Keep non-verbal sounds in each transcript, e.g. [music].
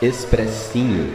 Expressinho.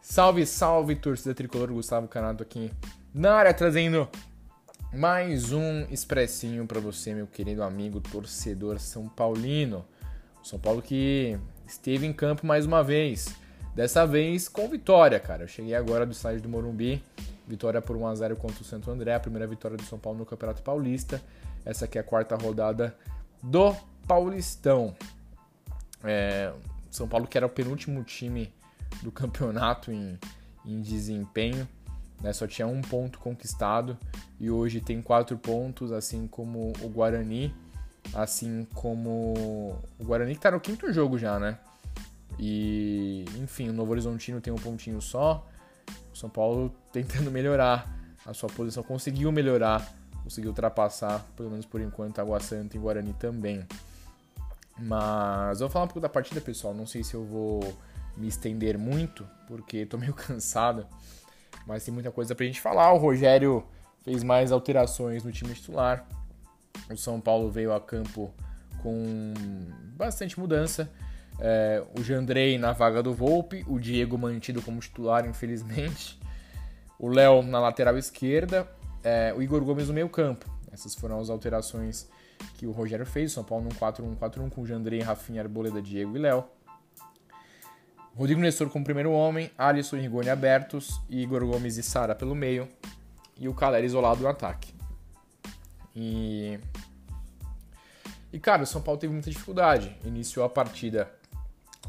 Salve, salve, torcida tricolor, Gustavo Canato aqui na área, trazendo mais um expressinho para você, meu querido amigo torcedor São Paulino. São Paulo que esteve em campo mais uma vez, dessa vez com vitória, cara. Eu cheguei agora do estádio do Morumbi, vitória por 1x0 contra o Santo André, a primeira vitória do São Paulo no Campeonato Paulista. Essa aqui é a quarta rodada do Paulistão. É, São Paulo que era o penúltimo time do campeonato em, em desempenho, né? só tinha um ponto conquistado e hoje tem quatro pontos, assim como o Guarani, assim como Guarani que tá no quinto jogo já, né? E enfim, o Novo Horizontino tem um pontinho só. O São Paulo [laughs] tentando melhorar a sua posição, conseguiu melhorar, conseguiu ultrapassar, pelo menos por enquanto, Água Santa e Guarani também. Mas vou falar um pouco da partida, pessoal. Não sei se eu vou me estender muito, porque tô meio [laughs] cansado, mas tem muita coisa pra gente falar. O Rogério fez mais alterações no time titular. O São Paulo veio a campo com bastante mudança. É, o Jandrei na vaga do Volpe, o Diego mantido como titular, infelizmente. O Léo na lateral esquerda, é, o Igor Gomes no meio campo. Essas foram as alterações que o Rogério fez. São Paulo num 4-1-4-1 com o Jandrei, Rafinha, Arboleda, Diego e Léo. Rodrigo Nestor como primeiro homem, Alisson e Rigoni abertos, Igor Gomes e Sara pelo meio, e o Calera isolado no ataque. E... E, cara, o São Paulo teve muita dificuldade. Iniciou a partida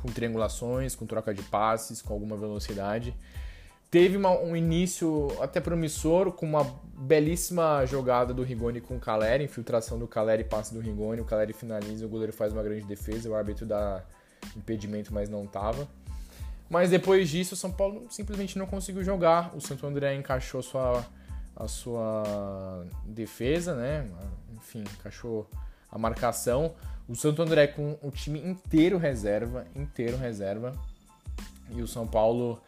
com triangulações, com troca de passes, com alguma velocidade. Teve uma, um início até promissor, com uma belíssima jogada do Rigoni com o Caleri, infiltração do Caleri, passe do Rigoni, o Caleri finaliza, o goleiro faz uma grande defesa, o árbitro dá impedimento, mas não tava. Mas depois disso, o São Paulo simplesmente não conseguiu jogar. O Santo André encaixou sua, a sua defesa, né? Enfim, encaixou a marcação. O Santo André com o time inteiro reserva, inteiro reserva. E o São Paulo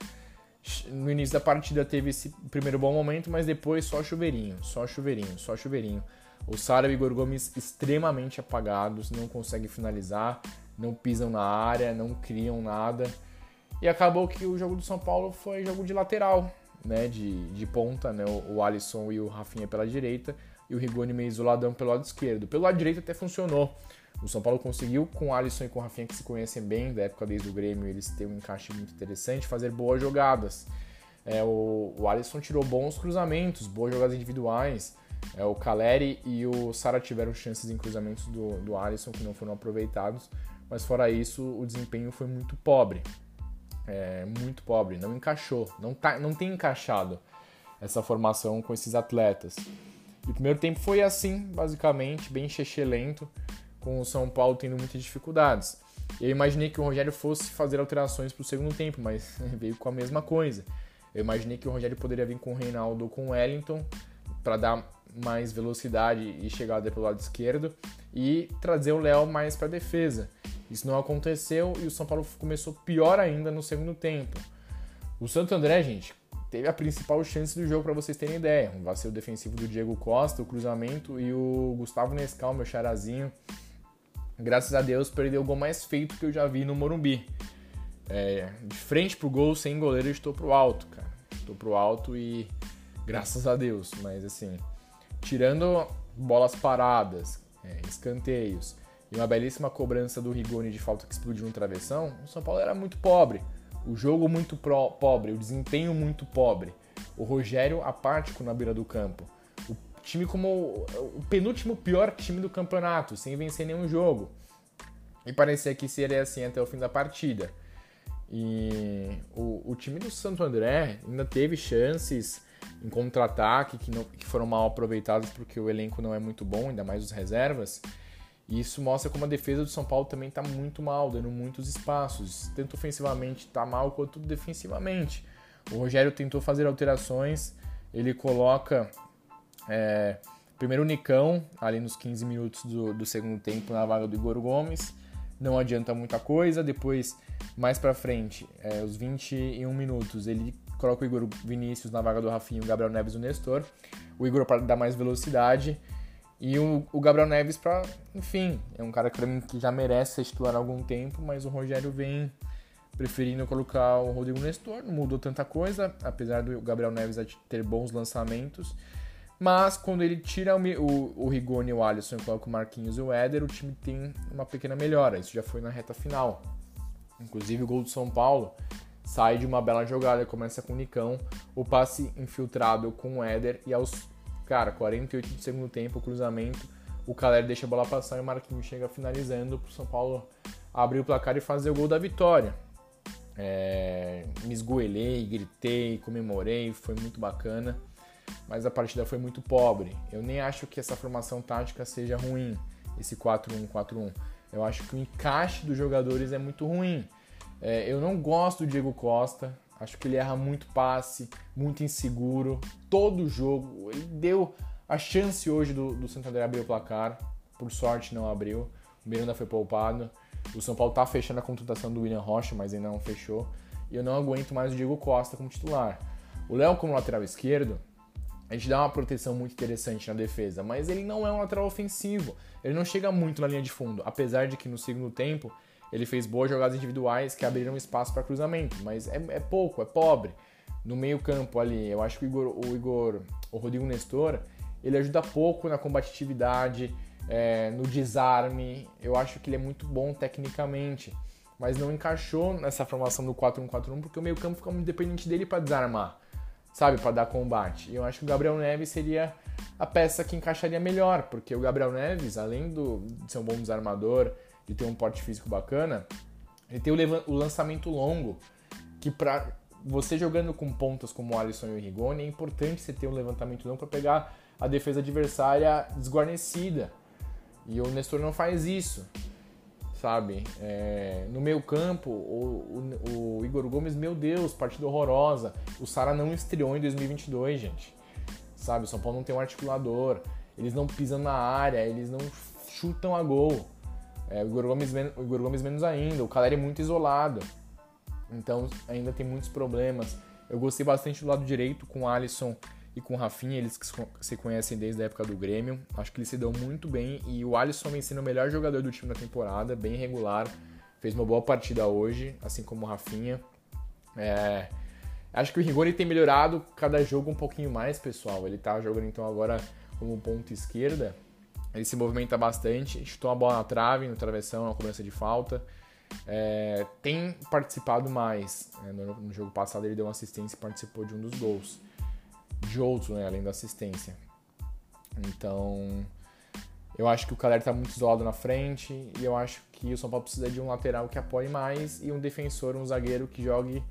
no início da partida teve esse primeiro bom momento, mas depois só chuveirinho, só chuveirinho, só chuveirinho. O Sara e o Igor Gomes extremamente apagados, não conseguem finalizar, não pisam na área, não criam nada. E acabou que o jogo do São Paulo foi jogo de lateral, né? De, de ponta, né? O, o Alisson e o Rafinha pela direita e o Rigoni meio isoladão pelo lado esquerdo. Pelo lado direito até funcionou. O São Paulo conseguiu, com o Alisson e com o Rafinha, que se conhecem bem, da época desde o Grêmio, eles têm um encaixe muito interessante, fazer boas jogadas. É, o, o Alisson tirou bons cruzamentos, boas jogadas individuais. É, o Caleri e o Sara tiveram chances em cruzamentos do, do Alisson que não foram aproveitados, mas fora isso, o desempenho foi muito pobre é, muito pobre, não encaixou, não, tá, não tem encaixado essa formação com esses atletas. E o primeiro tempo foi assim, basicamente, bem lento, com o São Paulo tendo muitas dificuldades. Eu imaginei que o Rogério fosse fazer alterações para o segundo tempo, mas [laughs] veio com a mesma coisa. Eu imaginei que o Rogério poderia vir com o Reinaldo ou com o Wellington para dar mais velocidade e chegada pelo lado esquerdo e trazer o Léo mais para a defesa. Isso não aconteceu e o São Paulo começou pior ainda no segundo tempo. O Santo André, gente, teve a principal chance do jogo para vocês terem ideia. Um vacilo defensivo do Diego Costa, o cruzamento e o Gustavo Nescal, meu charazinho. Graças a Deus perdeu o gol mais feito que eu já vi no Morumbi. É, de frente pro gol, sem goleiro, eu estou pro alto, cara. Estou pro alto e graças a Deus. Mas assim, tirando bolas paradas, é, escanteios e uma belíssima cobrança do Rigoni de falta que explodiu no travessão, o São Paulo era muito pobre. O jogo muito pro, pobre, o desempenho muito pobre. O Rogério apático na beira do campo. O time como o penúltimo pior time do campeonato, sem vencer nenhum jogo. E parecia que seria assim até o fim da partida. E o, o time do Santo André ainda teve chances em contra-ataque que, que foram mal aproveitadas porque o elenco não é muito bom, ainda mais os reservas. E isso mostra como a defesa do São Paulo também está muito mal, dando muitos espaços. Tanto ofensivamente está mal quanto defensivamente. O Rogério tentou fazer alterações, ele coloca é, primeiro o Nicão, ali nos 15 minutos do, do, segundo tempo, na vaga do Igor Gomes. não adianta muita coisa. Depois, mais pra frente, é, os 21 minutos, ele coloca o Igor Vinícius na vaga do Rafinho, o Gabriel Neves e o Nestor. O Igor para dar mais velocidade. E o, o Gabriel Neves para, enfim, é um cara que, mim, que já merece ser titular há algum tempo, mas o Rogério vem preferindo colocar o Rodrigo Nestor, não mudou tanta coisa, apesar do Gabriel Neves ter bons lançamentos. Mas quando ele tira o, o, o Rigoni e o Alisson e coloca o Marquinhos e o Éder, o time tem uma pequena melhora. Isso já foi na reta final. Inclusive o gol do São Paulo sai de uma bela jogada, começa com o Nicão, o passe infiltrado com o Éder e aos Cara, 48 de segundo tempo, o cruzamento, o Caleri deixa a bola passar e o Marquinhos chega finalizando pro São Paulo abrir o placar e fazer o gol da vitória. É, me esgoelei, gritei, comemorei, foi muito bacana, mas a partida foi muito pobre. Eu nem acho que essa formação tática seja ruim, esse 4-1-4-1. Eu acho que o encaixe dos jogadores é muito ruim. É, eu não gosto do Diego Costa, Acho que ele erra muito passe, muito inseguro. Todo jogo. Ele deu a chance hoje do, do Santander abrir o placar. Por sorte não abriu. O Miranda foi poupado. O São Paulo tá fechando a contratação do William Rocha, mas ainda não fechou. E eu não aguento mais o Diego Costa como titular. O Léo como lateral esquerdo, a gente dá uma proteção muito interessante na defesa, mas ele não é um lateral ofensivo. Ele não chega muito na linha de fundo, apesar de que no segundo tempo ele fez boas jogadas individuais que abriram espaço para cruzamento, mas é, é, pouco, é pobre. No meio-campo ali, eu acho que o Igor, o Igor, o Rodrigo Nestor, ele ajuda pouco na combatividade, é, no desarme. Eu acho que ele é muito bom tecnicamente, mas não encaixou nessa formação do 4-1-4-1 porque o meio-campo fica muito dependente dele para desarmar, sabe, para dar combate. E eu acho que o Gabriel Neves seria a peça que encaixaria melhor, porque o Gabriel Neves, além do, de ser um bom desarmador, de ter um porte físico bacana, ele tem o, lançamento longo, que para você jogando com pontas como Alisson e o Rigoni, é importante você ter um levantamento longo para pegar a defesa adversária desguarnecida. E o Nestor não faz isso, sabe? É, no meio campo, o, o, o, Igor Gomes, meu Deus, partida horrorosa. O Sara não estreou em 2022, gente. Sabe? O São Paulo não tem um articulador. Eles não pisam na área, eles não chutam a gol. É, o, Igor Gomes, o Igor Gomes menos ainda, o Caleri é muito isolado. Então ainda tem muitos problemas. Eu gostei bastante do lado direito com o Alisson e com o Rafinha, eles que se conhecem desde a época do Grêmio. Acho que eles se dão muito bem e o Alisson vem sendo o melhor jogador do time na temporada, bem regular. Fez uma boa partida hoje, assim como o Rafinha. É... Acho que o Rigoni tem melhorado cada jogo um pouquinho mais, pessoal. Ele tá jogando então agora como ponto esquerda ele se movimenta bastante, chutou a bola na trave, no travessão, na cobrança de falta. É, tem participado mais. Né? No, no, jogo passado ele deu uma assistência e participou de um dos gols. De outro, né? além da assistência. Então, eu acho que o Caleri está muito isolado na frente e eu acho que o São Paulo precisa de um lateral que apoie mais e um defensor, um zagueiro que jogue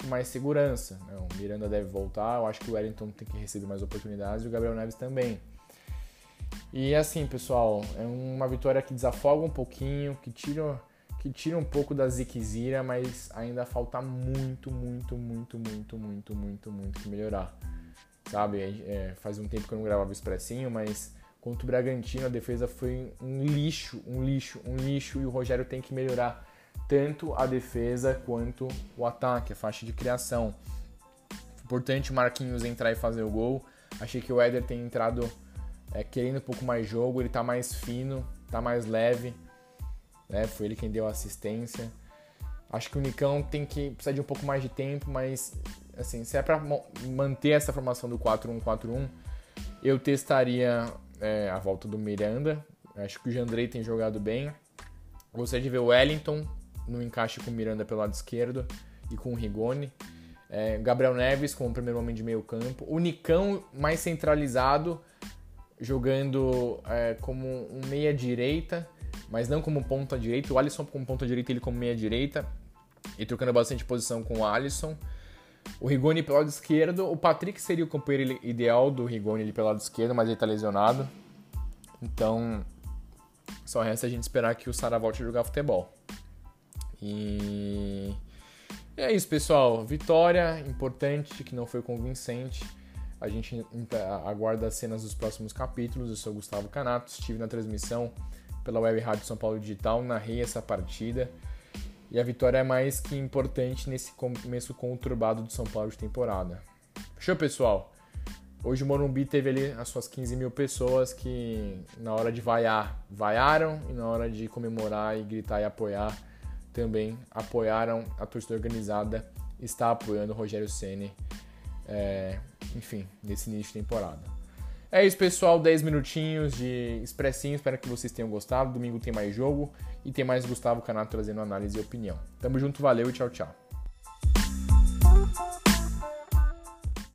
com mais segurança. Né? O Miranda deve voltar, eu acho que o Wellington tem que receber mais oportunidades e o Gabriel Neves também. E assim, pessoal, é uma vitória que desafoga um pouquinho, que tira, que tira um pouco da ziquezira, mas ainda falta muito, muito, muito, muito, muito, muito, muito que melhorar. Sabe, é, faz um tempo que eu não gravava o Expressinho, mas contra o Bragantino a defesa foi um lixo, um lixo, um lixo, e o Rogério tem que melhorar tanto a defesa quanto o ataque, a faixa de criação. Importante o Marquinhos entrar e fazer o gol. Achei que o Éder tem entrado é, querendo um pouco mais jogo, ele tá mais fino, tá mais leve, né? Foi ele quem deu a assistência. Acho que o Nicão tem que precisar de um pouco mais de tempo, mas assim, se é para manter essa formação do 4-1-4-1, eu testaria é, a volta do Miranda. Acho que o Jandrei tem jogado bem. Gostaria de ver o Wellington no encaixe com o Miranda pelo lado esquerdo e com o Rigoni. É, Gabriel Neves como primeiro homem de meio campo. O Nicão mais centralizado jogando é, como um meia-direita, mas não como ponta direita. O Alisson como ponta direita, ele como meia-direita, e trocando bastante posição com o Alisson. O Rigoni pelo lado esquerdo. O Patrick seria o companheiro ideal do Rigoni ali pelo lado esquerdo, mas ele tá lesionado. Então, só resta a gente esperar que o Sara volte a jogar futebol. E... e é isso, pessoal. Vitória importante, que não foi convincente. A gente aguarda as cenas dos próximos capítulos. Eu sou Gustavo Canato, estive na transmissão pela Web Rádio São Paulo Digital, narrei essa partida. E a vitória é mais que importante nesse começo conturbado do São Paulo de temporada. Fechou, pessoal? Hoje o Morumbi teve ali as suas 15 mil pessoas que na hora de vaiar, vaiaram e na hora de comemorar e gritar e apoiar, também apoiaram a torcida organizada, está apoiando o Rogério Ceni, é, enfim, nesse início de temporada. É isso, pessoal. 10 minutinhos de expressinho. Espero que vocês tenham gostado. Domingo tem mais jogo e tem mais Gustavo Canato trazendo análise e opinião. Tamo junto, valeu e tchau, tchau.